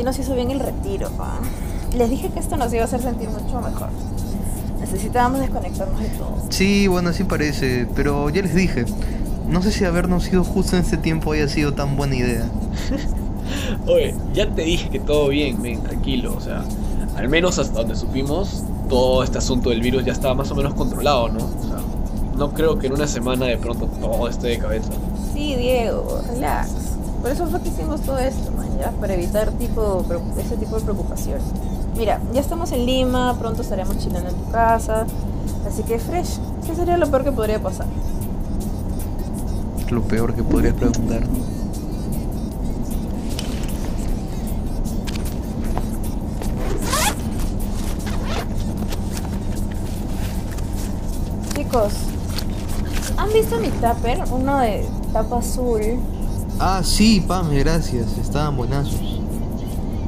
sí nos hizo bien el retiro, pa. Les dije que esto nos iba a hacer sentir mucho mejor. Necesitábamos desconectarnos de todo. Sí, bueno, así parece, pero ya les dije. No sé si habernos ido justo en este tiempo haya sido tan buena idea. Oye, ya te dije que todo bien, tranquilo. O sea, al menos hasta donde supimos, todo este asunto del virus ya estaba más o menos controlado, ¿no? O sea, no creo que en una semana de pronto todo esté de cabeza. Sí, Diego, relax. Por eso fue que hicimos todo esto, man, ya, para evitar tipo, ese tipo de preocupaciones. Mira, ya estamos en Lima, pronto estaremos chilando en tu casa. Así que fresh, ¿qué sería lo peor que podría pasar? Lo peor que podrías preguntar. Chicos, ¿han visto mi tupper? Uno de tapa azul. Ah, sí, Pame, gracias. Estaban buenazos.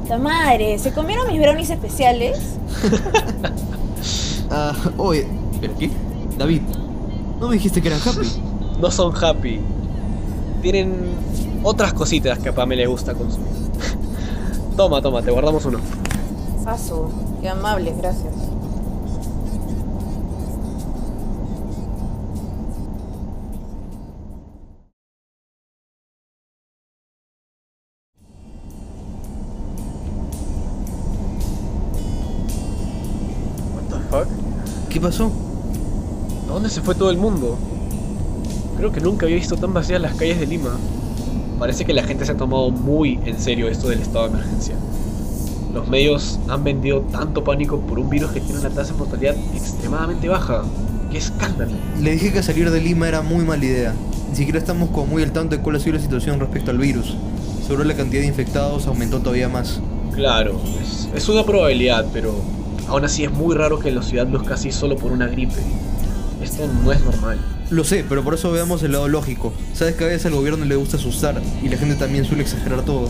¡Ta madre! ¿Se comieron mis brownies especiales? Ah, oye, ¿pero qué? David, ¿no me dijiste que eran happy? No son happy. Tienen otras cositas que a Pame le gusta consumir. toma, toma, te guardamos uno. Paso, qué amable, gracias. Fuck? ¿Qué pasó? ¿A dónde se fue todo el mundo? Creo que nunca había visto tan vacías las calles de Lima. Parece que la gente se ha tomado muy en serio esto del estado de emergencia. Los medios han vendido tanto pánico por un virus que tiene una tasa de mortalidad extremadamente baja. ¡Qué escándalo! Le dije que salir de Lima era muy mala idea. Ni siquiera estamos como muy al tanto de cuál ha sido la situación respecto al virus. Seguro la cantidad de infectados aumentó todavía más. Claro, es, es una probabilidad, pero aún así es muy raro que la ciudad luzca así solo por una gripe. Esto no es normal. Lo sé, pero por eso veamos el lado lógico. Sabes que a veces al gobierno le gusta asustar y la gente también suele exagerar todo.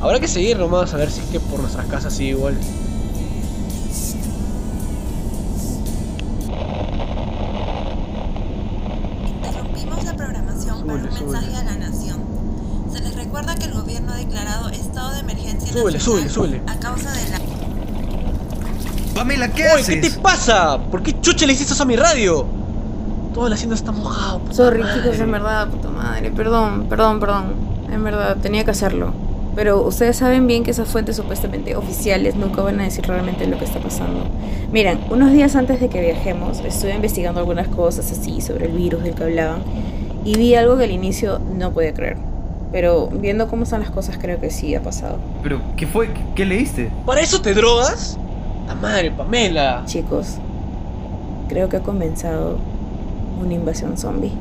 Habrá que seguir nomás a ver si es que por nuestras casas sigue igual. Interrumpimos la programación para un Súbele, súbele. mensaje a la nación. Se les recuerda que el gobierno ha declarado estado de emergencia Súbele, nacional súbele, súbele. a causa de la Pamela, ¿qué ¡Oye, qué te pasa! ¿Por qué chucha le hiciste eso a mi radio? Todo el asiento está mojado. puta Sorry, madre. chicos, en verdad, puta madre. Perdón, perdón, perdón. En verdad, tenía que hacerlo. Pero ustedes saben bien que esas fuentes supuestamente oficiales nunca van a decir realmente lo que está pasando. Miren, unos días antes de que viajemos, estuve investigando algunas cosas así sobre el virus del que hablaban y vi algo que al inicio no podía creer. Pero viendo cómo están las cosas, creo que sí ha pasado. ¿Pero qué fue? ¿Qué, qué leíste? ¿Para eso te drogas? ¡La madre, Pamela! Chicos, creo que ha comenzado una invasión zombie.